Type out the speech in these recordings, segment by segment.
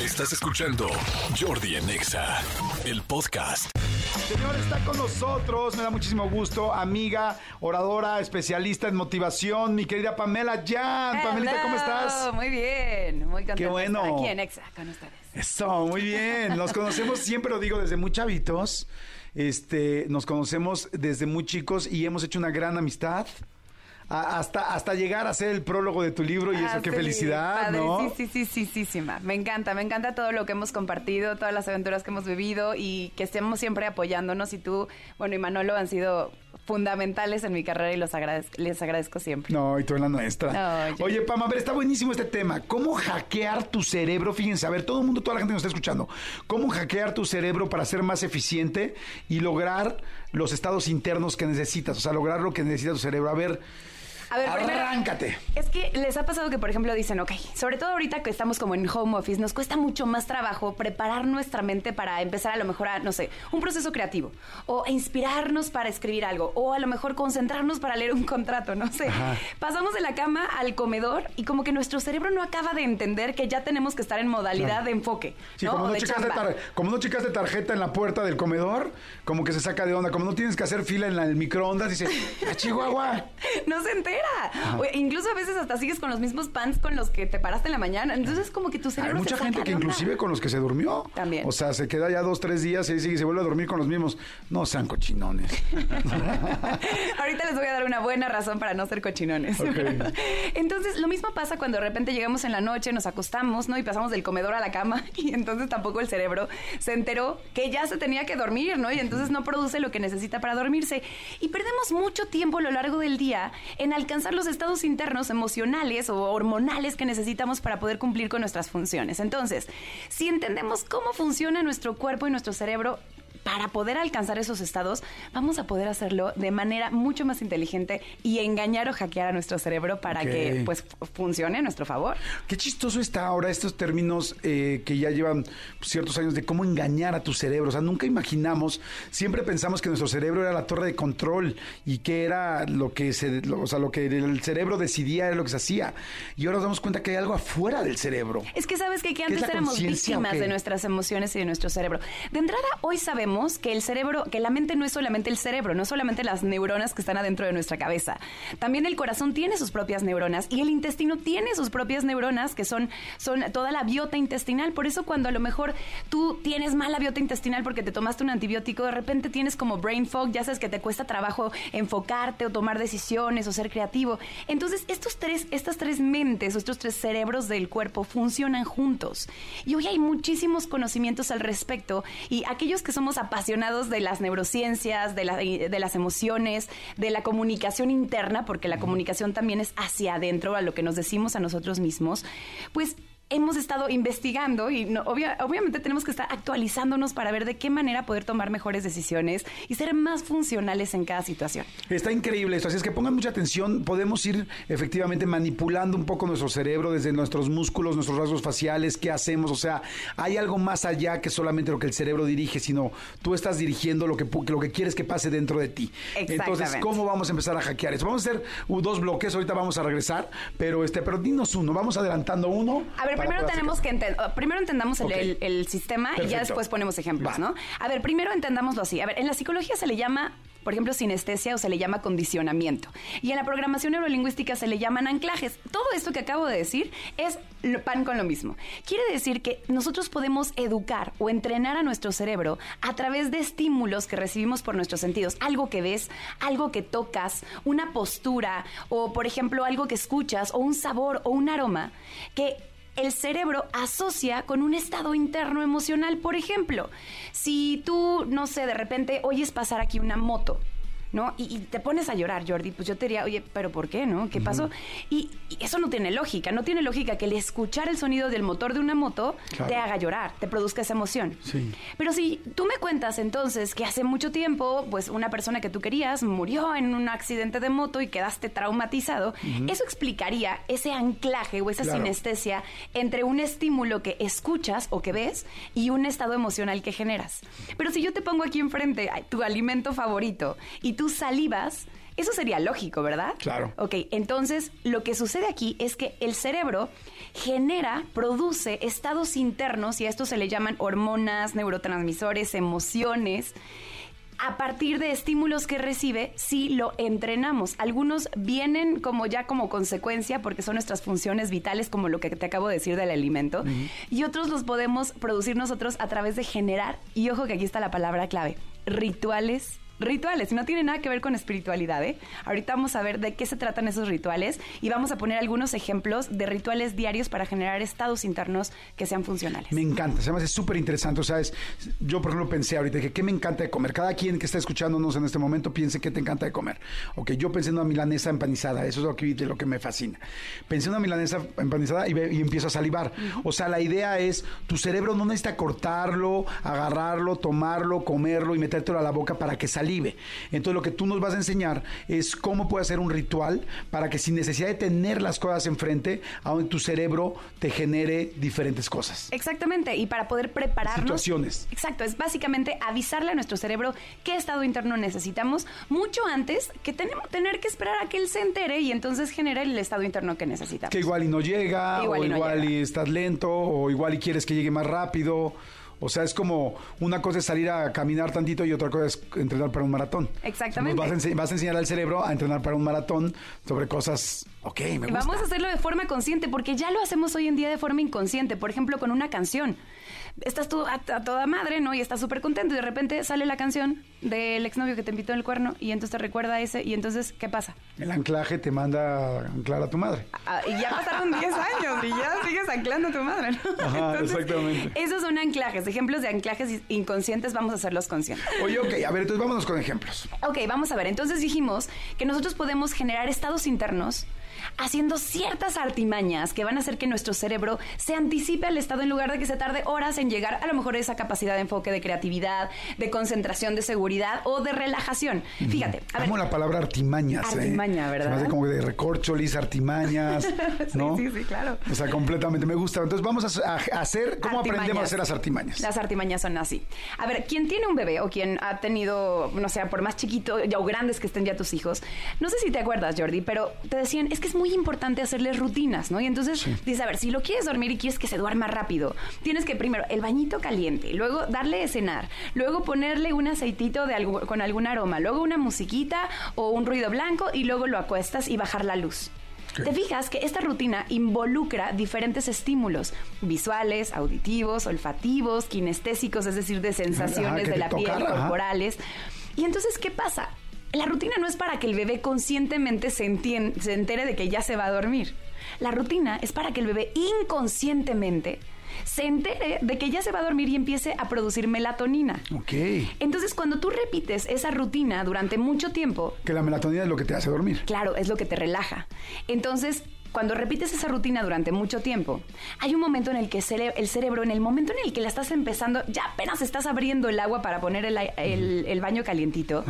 Estás escuchando Jordi en Exa, el podcast. Señor, está con nosotros, me da muchísimo gusto, amiga, oradora, especialista en motivación, mi querida Pamela Jan. Pamelita, ¿cómo estás? Muy bien, muy contenta Qué bueno. de estar aquí en Exa con ustedes. Eso, muy bien. Nos conocemos, siempre lo digo, desde muy chavitos. Este, nos conocemos desde muy chicos y hemos hecho una gran amistad. A- hasta, hasta llegar a ser el prólogo de tu libro y eso, Ah, qué sí, felicidad, padre, ¿no? Sí, sí, sí, sí, sí, ma. Me encanta, me encanta todo lo que hemos compartido, todas las aventuras que hemos vivido y que estemos siempre apoyándonos. Y tú, bueno, y Manolo han sido fundamentales en mi carrera y los agradez- les agradezco siempre. No, y tú en la nuestra. Oye, Pam, a ver, está buenísimo este tema. ¿Cómo hackear tu cerebro? Fíjense, a ver, todo el mundo, toda la gente que nos está escuchando, ¿cómo hackear tu cerebro para ser más eficiente y lograr los estados internos que necesitas? O sea, lograr lo que necesita tu cerebro. A ver, A ver, primero- arráncate. Es que les ha pasado que, por ejemplo, dicen, ok, sobre todo ahorita que estamos como en home office, nos cuesta mucho más trabajo preparar nuestra mente para empezar a lo mejor a, no sé, un proceso creativo, o a inspirarnos para escribir algo, o a lo mejor concentrarnos para leer un contrato, no sé. Ajá. Pasamos de la cama al comedor y como que nuestro cerebro no acaba de entender que ya tenemos que estar en modalidad Claro. de enfoque, Sí, ¿no? como, no de chamba. tar- como no checaste tarjeta en la puerta del comedor, como que se saca de onda. Como no tienes que hacer fila en la- el microondas, dice, ¡a Chihuahua! No se entera. O incluso a veces hasta sigues con los mismos pants con los que te paraste en la mañana. Entonces como que tu Hay cerebro mucha se gente que inclusive con los que se durmió. También. O sea, se queda ya dos, tres días y sigue y se vuelve a dormir con los mismos. No sean cochinones. Ahorita les voy a dar una buena razón para no ser cochinones. Entonces, lo mismo pasa cuando de repente llegamos en la noche, nos acostamos, ¿no? Y pasamos del comedor a la cama y entonces tampoco el cerebro se enteró que ya se tenía que dormir, ¿no? Y entonces no produce lo que necesita para dormirse. Y perdemos mucho tiempo a lo largo del día en alcanzar los estados internos emocionales o hormonales que necesitamos para poder cumplir con nuestras funciones. Entonces, si entendemos cómo funciona nuestro cuerpo y nuestro cerebro, para poder alcanzar esos estados, vamos a poder hacerlo de manera mucho más inteligente y engañar o hackear a nuestro cerebro para que pues fu- funcione a nuestro favor. Qué chistoso está ahora estos términos eh, que ya llevan ciertos años de cómo engañar a tu cerebro. O sea, nunca imaginamos, siempre pensamos que nuestro cerebro era la torre de control y que era lo que se, lo- o sea, lo que el cerebro decidía era lo que se hacía. Y ahora nos damos cuenta que hay algo afuera del cerebro. Es que sabes que, que ¿Qué es antes éramos víctimas de nuestras emociones y de nuestro cerebro. De entrada, hoy sabemos que el cerebro, que la mente no es solamente el cerebro, no es solamente las neuronas que están adentro de nuestra cabeza. También el corazón tiene sus propias neuronas y el intestino tiene sus propias neuronas que son, son toda la biota intestinal. Por eso cuando a lo mejor tú tienes mala biota intestinal porque te tomaste un antibiótico, de repente tienes como brain fog, ya sabes que te cuesta trabajo enfocarte o tomar decisiones o ser creativo. Entonces, estos tres, estas tres mentes o estos tres cerebros del cuerpo funcionan juntos. Y hoy hay muchísimos conocimientos al respecto y aquellos que somos apasionados de las neurociencias, de, la- de las emociones, de la comunicación interna, porque la comunicación también es hacia adentro, a lo que nos decimos a nosotros mismos, pues hemos estado investigando y no- obvia- obviamente tenemos que estar actualizándonos para ver de qué manera poder tomar mejores decisiones y ser más funcionales en cada situación. Está increíble esto, así es que pongan mucha atención, podemos ir efectivamente manipulando un poco nuestro cerebro desde nuestros músculos, nuestros rasgos faciales, qué hacemos, o sea, hay algo más allá que solamente lo que el cerebro dirige, sino tú estás dirigiendo lo que, lo que quieres que pase dentro de ti. Entonces. ¿cómo vamos a empezar a hackear eso? Vamos a hacer dos bloques, ahorita vamos a regresar, pero este, pero dinos uno, vamos adelantando uno. A ver, primero tenemos que enten- uh, primero entendamos el, Ok. el- el sistema y ya después ponemos ejemplos, Va. ¿no? A ver, primero entendámoslo así. A ver, en la psicología se le llama, por ejemplo, sinestesia o se le llama condicionamiento. Y en la programación neurolingüística se le llaman anclajes. Todo esto que acabo de decir es pan con lo mismo. Quiere decir que nosotros podemos educar o entrenar a nuestro cerebro a través de estímulos que recibimos por nuestros sentidos. Algo que ves, algo que tocas, una postura o, por ejemplo, algo que escuchas o un sabor o un aroma que el cerebro asocia con un estado interno emocional. Por ejemplo, si tú, no sé, de repente oyes pasar aquí una moto, ¿no? Y, y te pones a llorar, Jordi, pues yo te diría, oye, pero ¿por qué, no? ¿Qué pasó? Y, y eso no tiene lógica, no tiene lógica que el escuchar el sonido del motor de una moto Claro. te haga llorar, te produzca esa emoción. Sí. Pero si tú me cuentas entonces que hace mucho tiempo, pues una persona que tú querías murió en un accidente de moto y quedaste traumatizado, eso explicaría ese anclaje o esa Claro. sinestesia entre un estímulo que escuchas o que ves y un estado emocional que generas. Pero si yo te pongo aquí enfrente tu alimento favorito y tú salivas, eso sería lógico, ¿verdad? Claro. Ok, entonces lo que sucede aquí es que el cerebro genera, produce estados internos y a esto se le llaman hormonas, neurotransmisores, emociones a partir de estímulos que recibe si lo entrenamos. Algunos vienen como ya como consecuencia porque son nuestras funciones vitales, como lo que te acabo de decir del alimento, y otros los podemos producir nosotros a través de generar, y ojo que aquí está la palabra clave, rituales rituales. No tiene nada que ver con espiritualidad, ¿eh? Ahorita vamos a ver de qué se tratan esos rituales y vamos a poner algunos ejemplos de rituales diarios para generar estados internos que sean funcionales. Me encanta, me hace súper interesante. O sea, yo por ejemplo pensé ahorita que qué me encanta de comer. Cada quien que está escuchándonos en este momento piense qué te encanta de comer. Ok, yo pensé en una milanesa empanizada, eso es lo que, lo que me fascina. Pensé en una milanesa empanizada y, y empiezo a salivar. O sea, la idea es, tu cerebro no necesita cortarlo, agarrarlo, tomarlo, comerlo y metértelo a la boca para que salga entonces lo que tú nos vas a enseñar es cómo puede hacer un ritual para que sin necesidad de tener las cosas enfrente, aún tu cerebro te genere diferentes cosas. Exactamente, y para poder prepararnos. Situaciones. Exacto, es básicamente avisarle a nuestro cerebro qué estado interno necesitamos mucho antes que tenemos tener que esperar a que él se entere y entonces genere el estado interno que necesitamos. Que igual y no llega, o igual y estás lento, o igual y quieres que llegue más rápido. O sea, es como una cosa es salir a caminar tantito y otra cosa es entrenar para un maratón. Exactamente. Vas a, vas a, enseñar al cerebro a entrenar para un maratón sobre cosas, ok, me gusta. Vamos a hacerlo de forma consciente porque ya lo hacemos hoy en día de forma inconsciente. Por ejemplo, con una canción estás tú a, toda madre, ¿no? Y estás súper contento y de repente sale la canción del exnovio que te invitó en el cuerno y entonces te recuerda a ese y entonces, ¿qué pasa? El anclaje te manda a anclar a tu madre. Ah, y ya pasaron 10 años y ya sigues anclando a tu madre, ¿no? Ajá, exactamente. Esos son anclajes, ejemplos de anclajes inconscientes, vamos a hacerlos conscientes. Oye, ok, a ver, entonces vámonos con ejemplos. Ok, vamos a ver, entonces dijimos que nosotros podemos generar estados internos haciendo ciertas artimañas que van a hacer que nuestro cerebro se anticipe al estado en lugar de que se tarde horas en llegar a lo mejor a esa capacidad de enfoque, de creatividad, de concentración, de seguridad o de relajación. Fíjate. A ver, la palabra artimañas. ¿eh? Artimaña, ¿verdad? Se me hace como de recorcholis, artimañas, ¿no? sí, sí, claro. O sea, completamente me gusta. Entonces vamos a, hacer, ¿cómo aprendemos a hacer las artimañas? Las artimañas son así. A ver, quien tiene un bebé o quien ha tenido, no sé, por más chiquito o grandes que estén ya tus hijos, no sé si te acuerdas, Jordi, pero te decían, es que es muy importante hacerles rutinas, ¿no? Y entonces dices, a ver, si lo quieres dormir y quieres que se duerma rápido, tienes que primero el bañito caliente, luego darle de cenar, luego ponerle un aceitito de algo, con algún aroma, luego una musiquita o un ruido blanco y luego lo acuestas y bajar la luz. Te fijas que esta rutina involucra diferentes estímulos visuales, auditivos, olfativos, kinestésicos, es decir, de sensaciones de la piel, corporales. Y entonces, ¿qué pasa? La rutina no es para que el bebé conscientemente se, se entere de que ya se va a dormir. La rutina es para que el bebé inconscientemente se entere de que ya se va a dormir y empiece a producir melatonina. Ok. Entonces, cuando tú repites esa rutina durante mucho tiempo... Que la melatonina es lo que te hace dormir. Claro, es lo que te relaja. Entonces, cuando repites esa rutina durante mucho tiempo, hay un momento en el que el cerebro, en el momento en el que la estás empezando, ya apenas estás abriendo el agua para poner el, baño calientito,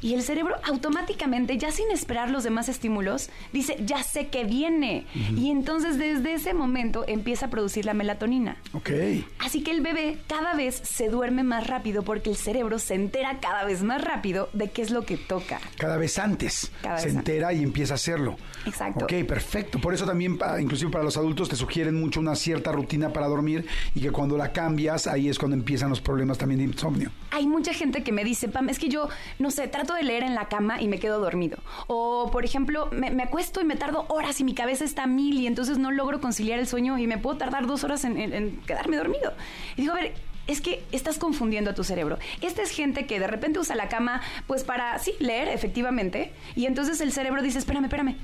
y el cerebro automáticamente, ya sin esperar los demás estímulos, dice, ya sé que viene. Y entonces desde ese momento empieza a producir la melatonina. Ok. Así que el bebé cada vez se duerme más rápido porque el cerebro se entera cada vez más rápido de qué es lo que toca. Cada vez antes. se entera y empieza a hacerlo. Exacto. Ok, perfecto. Por eso también, inclusive para los adultos, te sugieren mucho una cierta rutina para dormir y que cuando la cambias, ahí es cuando empiezan los problemas también de insomnio. Hay mucha gente que me dice, Pam, es que yo, no sé, trato de leer en la cama y me quedo dormido. O, por ejemplo, me, acuesto y me tardo horas y mi cabeza está mil y entonces no logro conciliar el sueño y me puedo tardar dos horas en quedarme dormido. Y digo, a ver, es que estás confundiendo a tu cerebro. Esta es gente que de repente usa la cama, pues para, sí, leer, efectivamente, y entonces el cerebro dice, espérame, espérame,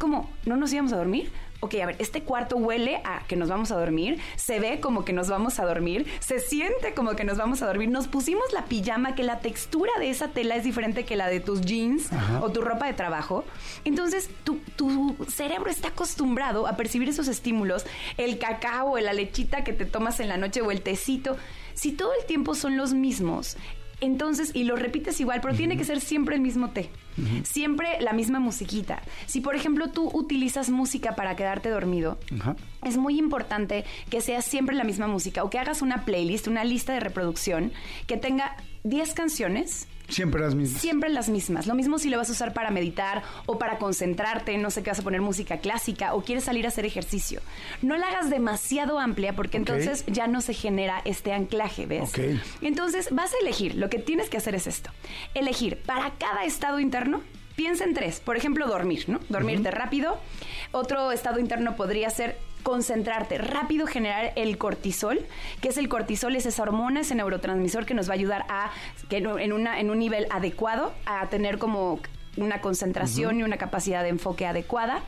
¿Cómo? ¿No nos íbamos a dormir? ok, a ver, este cuarto huele a que nos vamos a dormir, se ve como que nos vamos a dormir, se siente como que nos vamos a dormir, nos pusimos la pijama, que la textura de esa tela es diferente que la de tus jeans o tu ropa de trabajo. Entonces, tu, tu, cerebro está acostumbrado a percibir esos estímulos, el cacao, o la lechita que te tomas en la noche o el tecito. Si todo el tiempo son los mismos, entonces, y lo repites igual, pero tiene que ser siempre el mismo té. Siempre la misma musiquita. Si, por ejemplo, tú utilizas música para quedarte dormido, es muy importante que sea siempre la misma música o que hagas una playlist, una lista de reproducción que tenga 10 canciones Siempre las mismas. Siempre las mismas. Lo mismo si lo vas a usar para meditar o para concentrarte, no sé qué vas a poner música clásica o quieres salir a hacer ejercicio. No la hagas demasiado amplia porque entonces ya no se genera este anclaje, ¿ves? Ok. Entonces vas a elegir, lo que tienes que hacer es esto. Elegir para cada estado interno, piensa en tres. Por ejemplo, dormir, ¿no? Dormirte rápido. Otro estado interno podría ser concentrarte, rápido generar el cortisol, que es el cortisol, es esa hormona, ese neurotransmisor que nos va a ayudar a, que en, en una, en un nivel adecuado, a tener como una concentración y una capacidad de enfoque adecuada.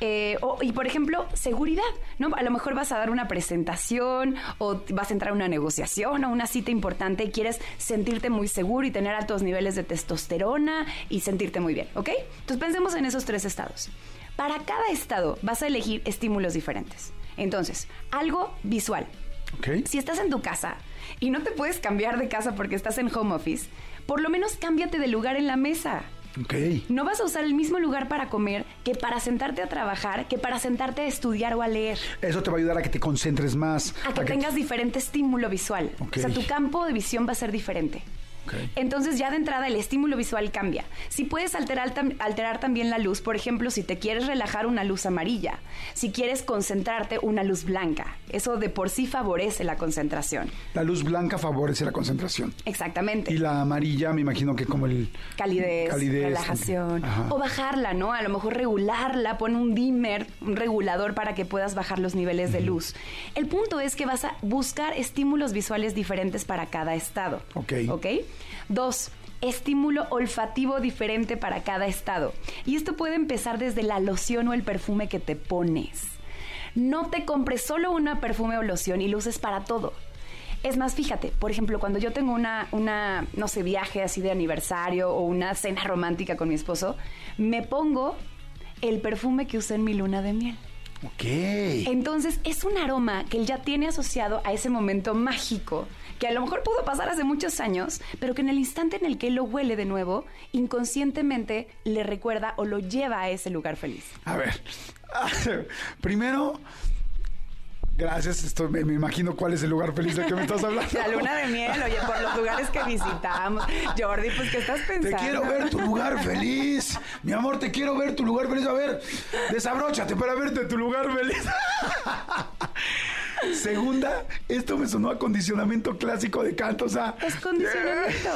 Eh, o- y por ejemplo, seguridad, ¿no? A lo mejor vas a dar una presentación o vas a entrar a una negociación o una cita importante y quieres sentirte muy seguro y tener altos niveles de testosterona y sentirte muy bien, ¿ok? Entonces pensemos en esos tres estados. Para cada estado vas a elegir estímulos diferentes. Entonces, algo visual. Si estás en tu casa y no te puedes cambiar de casa porque estás en home office, por lo menos cámbiate de lugar en la mesa. No vas a usar el mismo lugar para comer que para sentarte a trabajar, que para sentarte a estudiar o a leer. Eso te va a ayudar a que te concentres más. A que tengas diferente estímulo visual. O sea, tu campo de visión va a ser diferente. Entonces ya de entrada el estímulo visual cambia. Si puedes alterar, alterar también la luz, por ejemplo, si te quieres relajar una luz amarilla, si quieres concentrarte una luz blanca, eso de por sí favorece la concentración. La luz blanca favorece la concentración. Exactamente. Y la amarilla, me imagino que como el... calidez, Calidez, relajación. O bajarla, ¿no? A lo mejor regularla, pon un dimmer, un regulador para que puedas bajar los niveles de luz. El punto es que vas a buscar estímulos visuales diferentes para cada estado. Ok. ¿Ok? Dos. Estímulo olfativo diferente para cada estado. Y esto puede empezar desde la loción o el perfume que te pones. No te compres solo una perfume o loción y lo uses para todo. Es más, fíjate, por ejemplo, cuando yo tengo una, una, no sé, viaje así de aniversario o una cena romántica con mi esposo, me pongo el perfume que usé en mi luna de miel. Ok. Entonces es un aroma que él ya tiene asociado a ese momento mágico, que a lo mejor pudo pasar hace muchos años, pero que en el instante en el que él lo huele de nuevo, inconscientemente le recuerda o lo lleva a ese lugar feliz. A ver. Primero, gracias. Esto, me, me imagino cuál es el lugar feliz del que me estás hablando. La luna de miel, oye, por los lugares que visitamos. Jordi, pues, ¿qué estás Te pensando? quiero ver tu lugar feliz. Mi amor, te quiero ver tu lugar feliz. A ver, desabróchate para verte tu lugar feliz. Segunda, esto me sonó a condicionamiento clásico de canto, o sea... Es condicionamiento.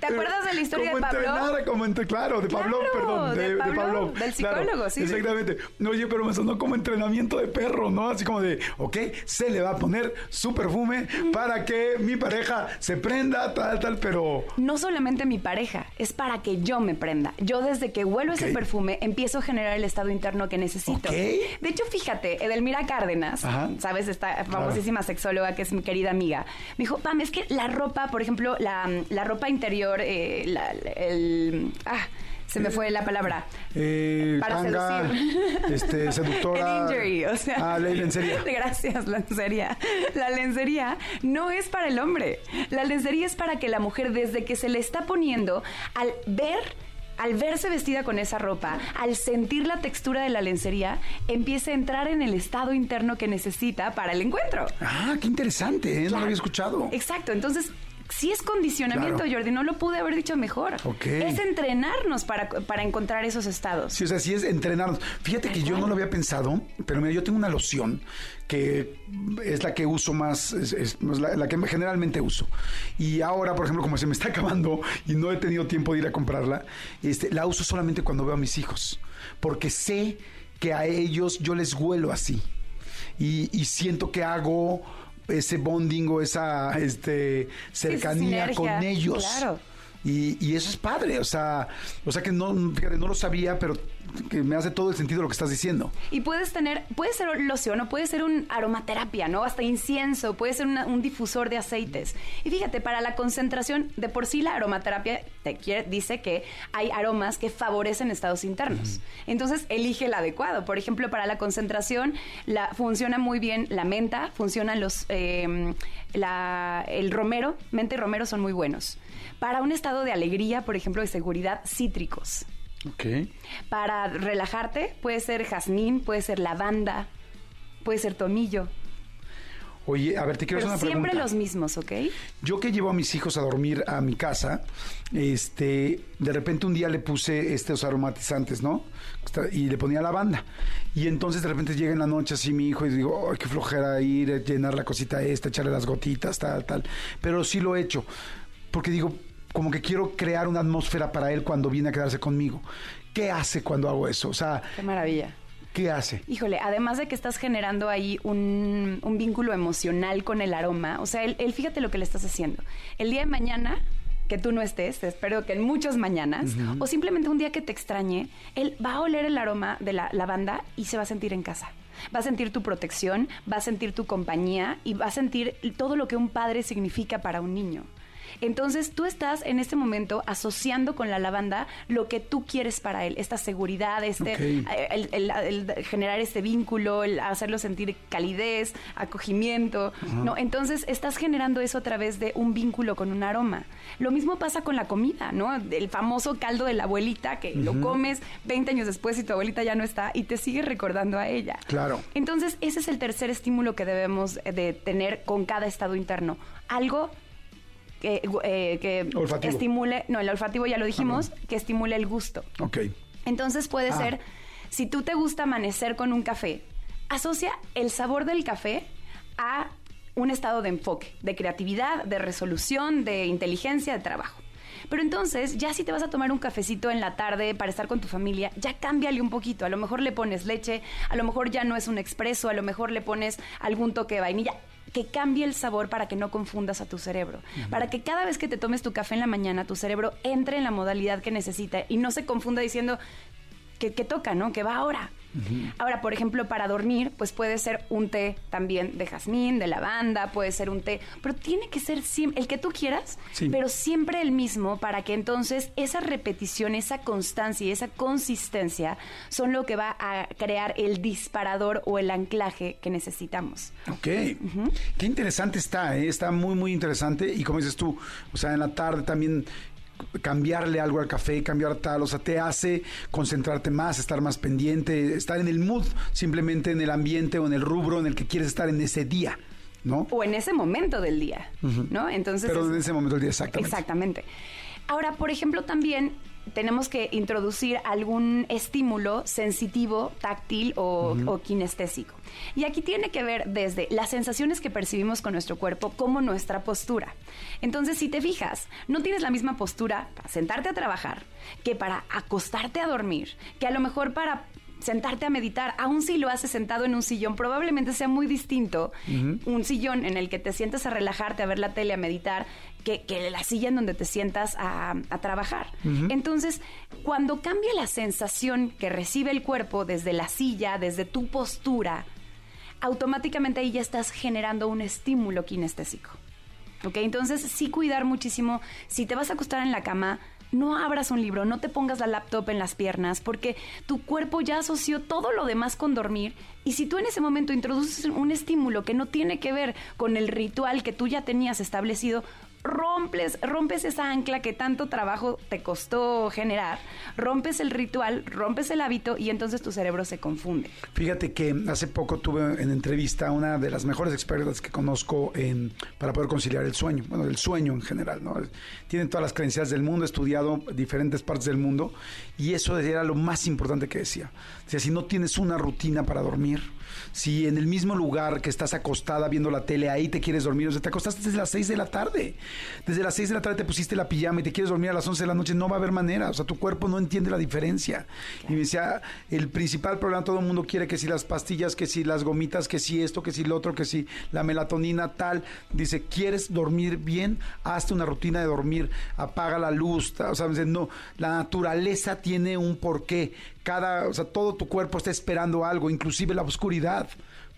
¿Te acuerdas de la historia como de Pablo? entrenar, como entre, claro, de Pablo, Claro, perdón, de, de de Pablo, Pablo. del psicólogo, sí, sí. Exactamente. Oye, pero me sonó como entrenamiento de perro, ¿no? Así como de, ok, se le va a poner su perfume para que mi pareja se prenda, tal, tal, pero... No solamente mi pareja, es para que yo me prenda. Yo desde que huelo ese Ok. perfume empiezo a generar el estado interno que necesito. Ok. De hecho, fíjate, Edelmira Cárdenas, Ajá. ¿sabes? Esta famosísima sexóloga que es mi querida amiga, me dijo, Pam, es que la ropa, por ejemplo, la, la ropa interior, eh, la- el... Ah, se me fue la palabra. Eh, Para tanga, seducir. este, seductora. El injury, o sea. Ah, la lencería. Gracias, lencería. La lencería no es para el hombre. La lencería es para que la mujer, desde que se le está poniendo, al ver. Al verse vestida con esa ropa, al sentir la textura de la lencería, empiece a entrar en el estado interno que necesita para el encuentro. Ah, qué interesante, ¿eh? No lo había escuchado. Exacto, entonces sí es condicionamiento, Claro. Jordi, no lo pude haber dicho mejor. Ok. Es entrenarnos para, para encontrar esos estados. Sí, o sea, sí es entrenarnos. Fíjate que yo no lo había pensado, pero mira, yo tengo una loción que es la que uso más, es, es- es la, la que generalmente uso. Y ahora, por ejemplo, como se me está acabando y no he tenido tiempo de ir a comprarla, este, la uso solamente cuando veo a mis hijos, porque sé que a ellos yo les huelo así. Y, y siento que hago ese bonding o esa este, cercanía sinergia, con ellos. claro. Y, y eso es padre, o sea, o sea que no, fíjate, no lo sabía, pero que me hace todo el sentido lo que estás diciendo. Y puedes tener, puede ser loción o puede ser un aromaterapia, ¿no? Hasta incienso, puede ser una- un difusor de aceites. Y fíjate, para la concentración, de por sí la aromaterapia te quiere- dice que hay aromas que favorecen estados internos. Entonces, elige el adecuado. Por ejemplo, para la concentración, la, funciona muy bien la menta, funcionan los, eh, la- el romero, menta y romero son muy buenos. Para un estado de alegría, por ejemplo, de seguridad, cítricos. Ok. Para relajarte puede ser jazmín, puede ser lavanda, puede ser tomillo. Oye, a ver, te quiero Pero hacer una siempre pregunta. los mismos, ¿ok? Yo que llevo a mis hijos a dormir a mi casa, este, de repente un día le puse estos aromatizantes, ¿no? Y le ponía lavanda. Y entonces de repente llega en la noche así mi hijo y digo, ay, qué flojera ir, llenar la cosita esta, echarle las gotitas, tal, tal. Pero sí lo he hecho. Porque digo, como que quiero crear una atmósfera para él cuando viene a quedarse conmigo. ¿Qué hace cuando hago eso? O sea, Qué maravilla. ¿qué hace? Híjole, además de que estás generando ahí un, un vínculo emocional con el aroma, o sea, él, él fíjate lo que le estás haciendo. El día de mañana que tú no estés, te espero que en muchas mañanas, o simplemente un día que te extrañe, él va a oler el aroma de la lavanda y se va a sentir en casa. Va a sentir tu protección, va a sentir tu compañía y va a sentir todo lo que un padre significa para un niño. Entonces tú estás en este momento asociando con la lavanda lo que tú quieres para él, esta seguridad, este, eh, el, el- el generar este vínculo, el hacerlo sentir calidez, acogimiento, ¿no? Entonces estás generando eso a través de un vínculo con un aroma. Lo mismo pasa con la comida, ¿no? El famoso caldo de la abuelita que lo comes 20 años después y tu abuelita ya no está y te sigue recordando a ella. Claro. Entonces ese es el tercer estímulo que debemos eh, de tener con cada estado interno. Algo que, eh, que Olfativo. estimule, no, el olfativo ya lo dijimos, que estimule el gusto. Ok. Entonces puede Ah. ser, si tú te gusta amanecer con un café, asocia el sabor del café a un estado de enfoque, de creatividad, de resolución, de inteligencia, de trabajo. Pero entonces, ya si te vas a tomar un cafecito en la tarde para estar con tu familia, ya cámbiale un poquito. A lo mejor le pones leche, a lo mejor ya no es un expreso, a lo mejor le pones algún toque de vainilla. Que cambie el sabor para que no confundas a tu cerebro. Para que cada vez que te tomes tu café en la mañana, tu cerebro entre en la modalidad que necesita y no se confunda diciendo que, que toca, ¿no? Que va ahora. Ahora, por ejemplo, para dormir, pues puede ser un té también de jazmín, de lavanda, puede ser un té, pero tiene que ser el que tú quieras, Sí. pero siempre el mismo para que entonces esa repetición, esa constancia y esa consistencia son lo que va a crear el disparador o el anclaje que necesitamos. Ok. Qué interesante está, ¿eh? está muy, muy interesante. Y como dices tú, o sea, en la tarde también cambiarle algo al café, cambiar tal, o sea, te hace concentrarte más, estar más pendiente, estar en el mood, simplemente en el ambiente o en el rubro en el que quieres estar en ese día, ¿no? O en ese momento del día, ¿no? Entonces Pero es- en ese momento del día, exactamente. Exactamente. Ahora, por ejemplo, también tenemos que introducir algún estímulo sensitivo, táctil o, o kinestésico. Y aquí tiene que ver desde las sensaciones que percibimos con nuestro cuerpo como nuestra postura. Entonces, si te fijas, no tienes la misma postura para sentarte a trabajar que para acostarte a dormir, que a lo mejor para sentarte a meditar, aun si lo haces sentado en un sillón, probablemente sea muy distinto un sillón en el que te sientas a relajarte, a ver la tele, a meditar, que, que la silla en donde te sientas a, a trabajar. Entonces, cuando cambia la sensación que recibe el cuerpo desde la silla, desde tu postura, automáticamente ahí ya estás generando un estímulo kinestésico. ¿Ok? Entonces, sí cuidar muchísimo. Si te vas a acostar en la cama, no abras un libro, no te pongas la laptop en las piernas, porque tu cuerpo ya asoció todo lo demás con dormir. Y si tú en ese momento introduces un estímulo que no tiene que ver con el ritual que tú ya tenías establecido, rompes, rompes esa ancla que tanto trabajo te costó generar, rompes el ritual, rompes el hábito y entonces tu cerebro se confunde. Fíjate que hace poco tuve en entrevista a una de las mejores expertas que conozco en, para poder conciliar el sueño, bueno, el sueño en general, ¿no? Tiene todas las creencias del mundo, estudiado diferentes partes del mundo y eso era lo más importante que decía. Decía, si no tienes una rutina para dormir, si en el mismo lugar que estás acostada viendo la tele, ahí te quieres dormir, o sea, te acostaste desde las 6 de la tarde, desde las 6 de la tarde te pusiste la pijama y te quieres dormir a las 11 de la noche, no va a haber manera, o sea, tu cuerpo no entiende la diferencia. Y me decía, el principal problema, todo el mundo quiere que si las pastillas, que si las gomitas, que si esto, que si lo otro, que si la melatonina, tal. Dice, ¿quieres dormir bien? Hazte una rutina de dormir, apaga la luz, o sea, dice, no, la naturaleza tiene un porqué. Cada, o sea, todo tu cuerpo está esperando algo, inclusive la oscuridad.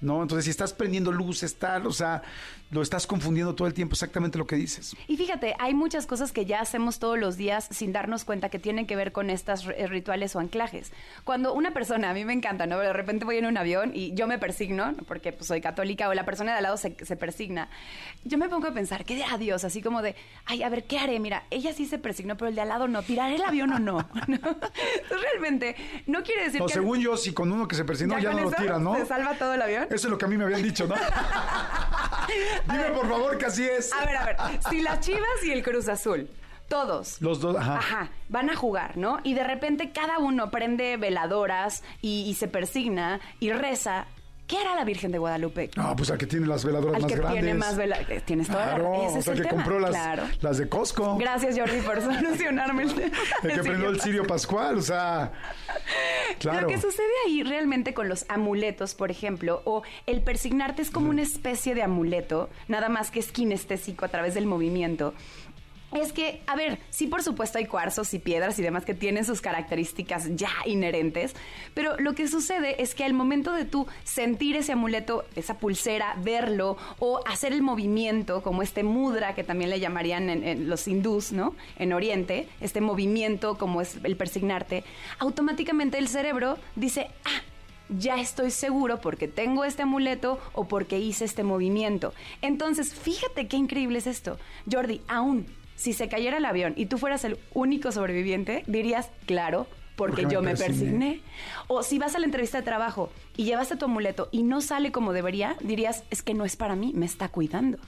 ¿No? Entonces, si estás prendiendo luz, estar, o sea, lo estás confundiendo todo el tiempo, exactamente lo que dices. Y fíjate, hay muchas cosas que ya hacemos todos los días sin darnos cuenta que tienen que ver con estas ri- rituales o anclajes. Cuando una persona, a mí me encanta, ¿no? De repente voy en un avión y yo me persigno, ¿no? porque pues, soy católica, o la persona de al lado se, se persigna. Yo me pongo a pensar, ¿qué dirá Dios? Así como de, ay, a ver, ¿qué haré? Mira, ella sí se persignó, pero el de al lado no. ¿Tiraré el avión o no? ¿No? Entonces, realmente, no quiere decir No, que... según yo, si con uno que se persignó ya, no lo tira, ¿no? Se salva todo el avión. Eso es lo que a mí me habían dicho, ¿no? Dime por favor que así es. A ver, a ver. Si las Chivas y el Cruz Azul, todos. Los dos, ajá. Ajá, van a jugar, ¿no? Y de repente cada uno prende veladoras y, y se persigna y reza. ¿Qué hará la Virgen de Guadalupe? No, pues al que tiene las veladoras Al más que grandes. tiene más veladoras. Tienes toda la Claro, ese o es sea, el el que tema. compró las, Claro. las de Costco. Gracias, Jordi, por solucionarme el tema. El que prendió el Sirio Pascual, o sea, claro. Lo que sucede ahí realmente con los amuletos, por ejemplo, o el persignarte es como una especie de amuleto, nada más que es kinestésico a través del movimiento. Es que, a ver, sí por supuesto hay cuarzos y piedras y demás que tienen sus características ya inherentes, pero lo que sucede es que al momento de tú sentir ese amuleto, esa pulsera, verlo o hacer el movimiento, como este mudra que también le llamarían en, los hindús, ¿no? En Oriente, este movimiento como es el persignarte, automáticamente el cerebro dice, ah, ya estoy seguro porque tengo este amuleto o porque hice este movimiento. Entonces, fíjate qué increíble es esto. Jordi, aún si se cayera el avión y tú fueras el único sobreviviente, dirías, claro, porque, yo me persigné. persigné. O si vas a la entrevista de trabajo y llevaste tu amuleto y no sale como debería, dirías, es que no es para mí, me está cuidando.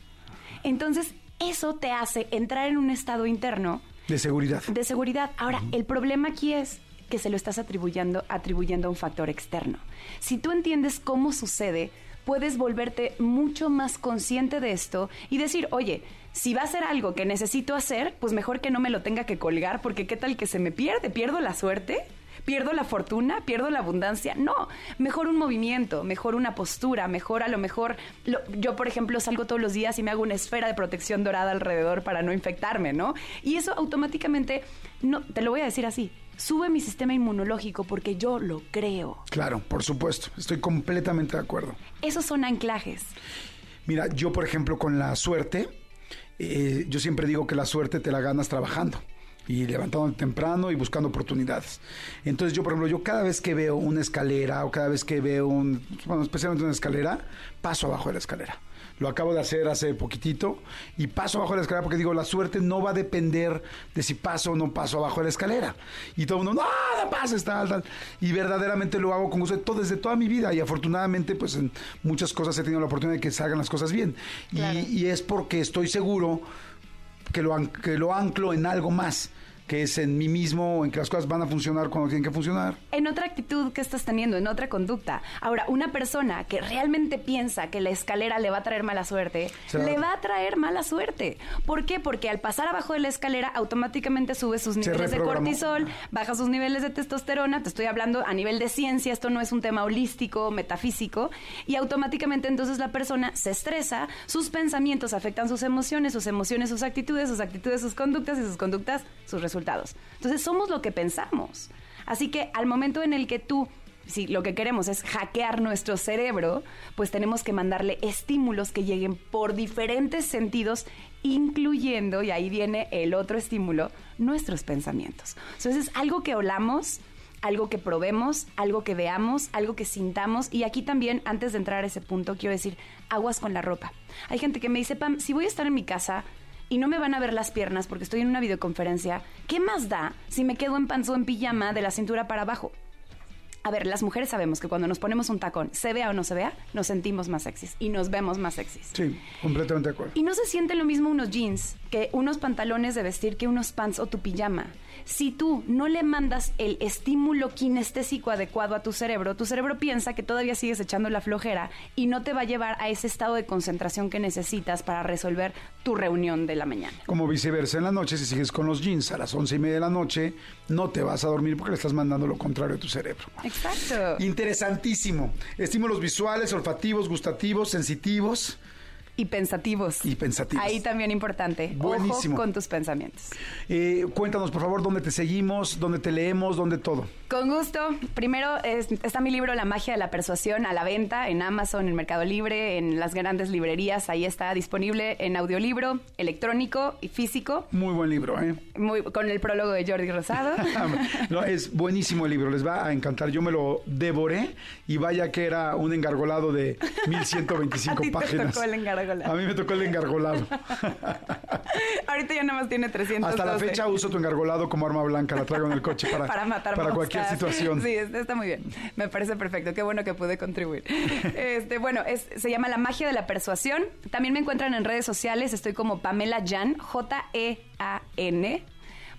Entonces, eso te hace entrar en un estado interno De seguridad. de seguridad. Ahora, el problema aquí es que se lo estás atribuyendo, atribuyendo a un factor externo. Si tú entiendes cómo sucede, puedes volverte mucho más consciente de esto y decir, oye, si va a ser algo que necesito hacer, pues mejor que no me lo tenga que colgar, porque qué tal que se me pierde, pierdo la suerte. ¿Pierdo la fortuna? ¿Pierdo la abundancia? No, mejor un movimiento, mejor una postura, mejor a lo mejor... lo- yo, por ejemplo, salgo todos los días y me hago una esfera de protección dorada alrededor para no infectarme, ¿no? Y eso automáticamente, no, te lo voy a decir así, sube mi sistema inmunológico porque yo lo creo. Claro, por supuesto. Estoy completamente de acuerdo. Esos son anclajes. Mira, yo por ejemplo con la suerte, eh, yo siempre digo que la suerte te la ganas trabajando y levantándote temprano y buscando oportunidades. Entonces yo, por ejemplo, yo cada vez que veo una escalera o cada vez que veo un, bueno, especialmente una escalera, paso abajo de la escalera. Lo acabo de hacer hace poquitito y paso abajo de la escalera porque digo, la suerte no va a depender de si paso o no paso abajo de la escalera. Y todo el mundo, no, no pases, tal, tal. Y verdaderamente lo hago con gusto de todo, desde toda mi vida y afortunadamente pues en muchas cosas he tenido la oportunidad de que salgan las cosas bien. Y, es porque estoy seguro que lo, que lo anclo en algo más, que es en mí mismo, en que las cosas van a funcionar cuando tienen que funcionar. En otra actitud que estás teniendo, en otra conducta. Ahora, una persona que realmente piensa que la escalera le va a traer mala suerte, Se le va a traer mala suerte. ¿Por qué? Porque al pasar abajo de la escalera automáticamente sube sus niveles de cortisol, baja sus niveles de testosterona, te estoy hablando a nivel de ciencia, esto no es un tema holístico, metafísico, y automáticamente entonces la persona se estresa, sus pensamientos afectan sus emociones, sus emociones sus actitudes, sus actitudes sus conductas y sus conductas sus resultados. Entonces somos lo que pensamos. Así que al momento en el que tú si lo que queremos es hackear nuestro cerebro, pues tenemos que mandarle estímulos que lleguen por diferentes sentidos, incluyendo, y ahí viene el otro estímulo, nuestros pensamientos. Entonces es algo que olamos, algo que probemos, algo que veamos, algo que sintamos. Y aquí también, antes de entrar a ese punto, quiero decir, aguas con la ropa. Hay gente que me dice, Pam, si voy a estar en mi casa y no me van a ver las piernas porque estoy en una videoconferencia, ¿qué más da si me quedo en panzo en pijama de la cintura para abajo? A ver, las mujeres sabemos que cuando nos ponemos un tacón, se vea o no se vea, nos sentimos más sexys y nos vemos más sexys. Sí, completamente de acuerdo. Y no se siente lo mismo unos jeans que unos pantalones de vestir que unos pants o tu pijama. Si tú no le mandas el estímulo kinestésico adecuado a tu cerebro, tu cerebro piensa que todavía sigues echando la flojera y no te va a llevar a ese estado de concentración que necesitas para resolver tu reunión de la mañana. Como viceversa, en la noche, si sigues con los jeans a las once y media de la noche, no te vas a dormir porque le estás mandando lo contrario a tu cerebro. Exacto. Interesantísimo. Estímulos visuales, olfativos, gustativos, sensitivos. Y pensativos. Y pensativos. Ahí también importante. Buenísimo. Ojo con tus pensamientos. Eh, cuéntanos, por favor, dónde te seguimos, dónde te leemos, dónde todo. Con gusto. Primero es- está mi libro La magia de la persuasión a la venta en Amazon, en Mercado Libre, en las grandes librerías. Ahí está disponible en audiolibro, electrónico y físico. Muy buen libro, ¿eh? Muy, con el prólogo de Jordi Rosado. No, es buenísimo el libro, les va a encantar. Yo me lo devoré y vaya que era un engargolado de 1125 A ti te páginas. tocó el engargolado. A mí me tocó el engargolado. Ahorita ya nada más tiene 300. Hasta la fecha uso tu engargolado como arma blanca, la traigo en el coche para, Para matar para moscas. cualquier situación. Sí, está muy bien. Me parece perfecto. Qué bueno que pude contribuir. Este, bueno, es, se llama La magia de la persuasión. También me encuentran en redes sociales. Estoy como Pamela Jan, J-E-A-N.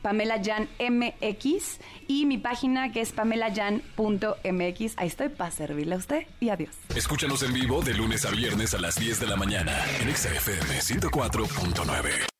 Pamela Jan MX y mi página que es pamelajan.mx. Ahí estoy para servirle a usted y adiós. Escúchanos en vivo de lunes a viernes a las 10 de la mañana en XFM 104.9.